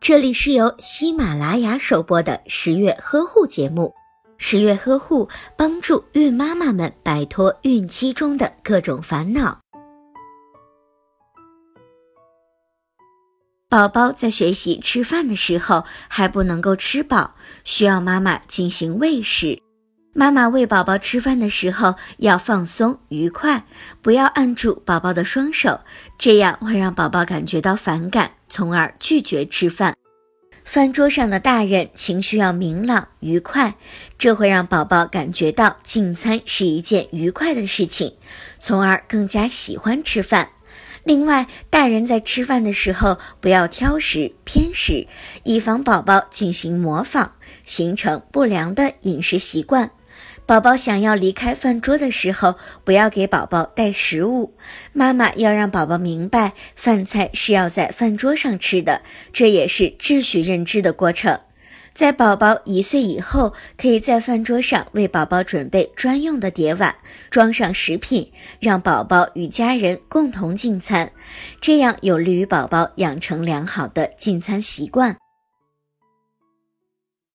这里是由喜马拉雅首播的十月呵护节目。十月呵护帮助孕妈妈们摆脱孕期中的各种烦恼。宝宝在学习吃饭的时候还不能够吃饱，需要妈妈进行喂食。妈妈喂宝宝吃饭的时候要放松愉快，不要按住宝宝的双手，这样会让宝宝感觉到反感，从而拒绝吃饭。饭桌上的大人情绪要明朗愉快，这会让宝宝感觉到进餐是一件愉快的事情，从而更加喜欢吃饭。另外，大人在吃饭的时候不要挑食偏食，以防宝宝进行模仿，形成不良的饮食习惯。宝宝想要离开饭桌的时候，不要给宝宝带食物。妈妈要让宝宝明白，饭菜是要在饭桌上吃的，这也是秩序认知的过程。在宝宝一岁以后，可以在饭桌上为宝宝准备专用的碟碗，装上食品，让宝宝与家人共同进餐，这样有利于宝宝养成良好的进餐习惯。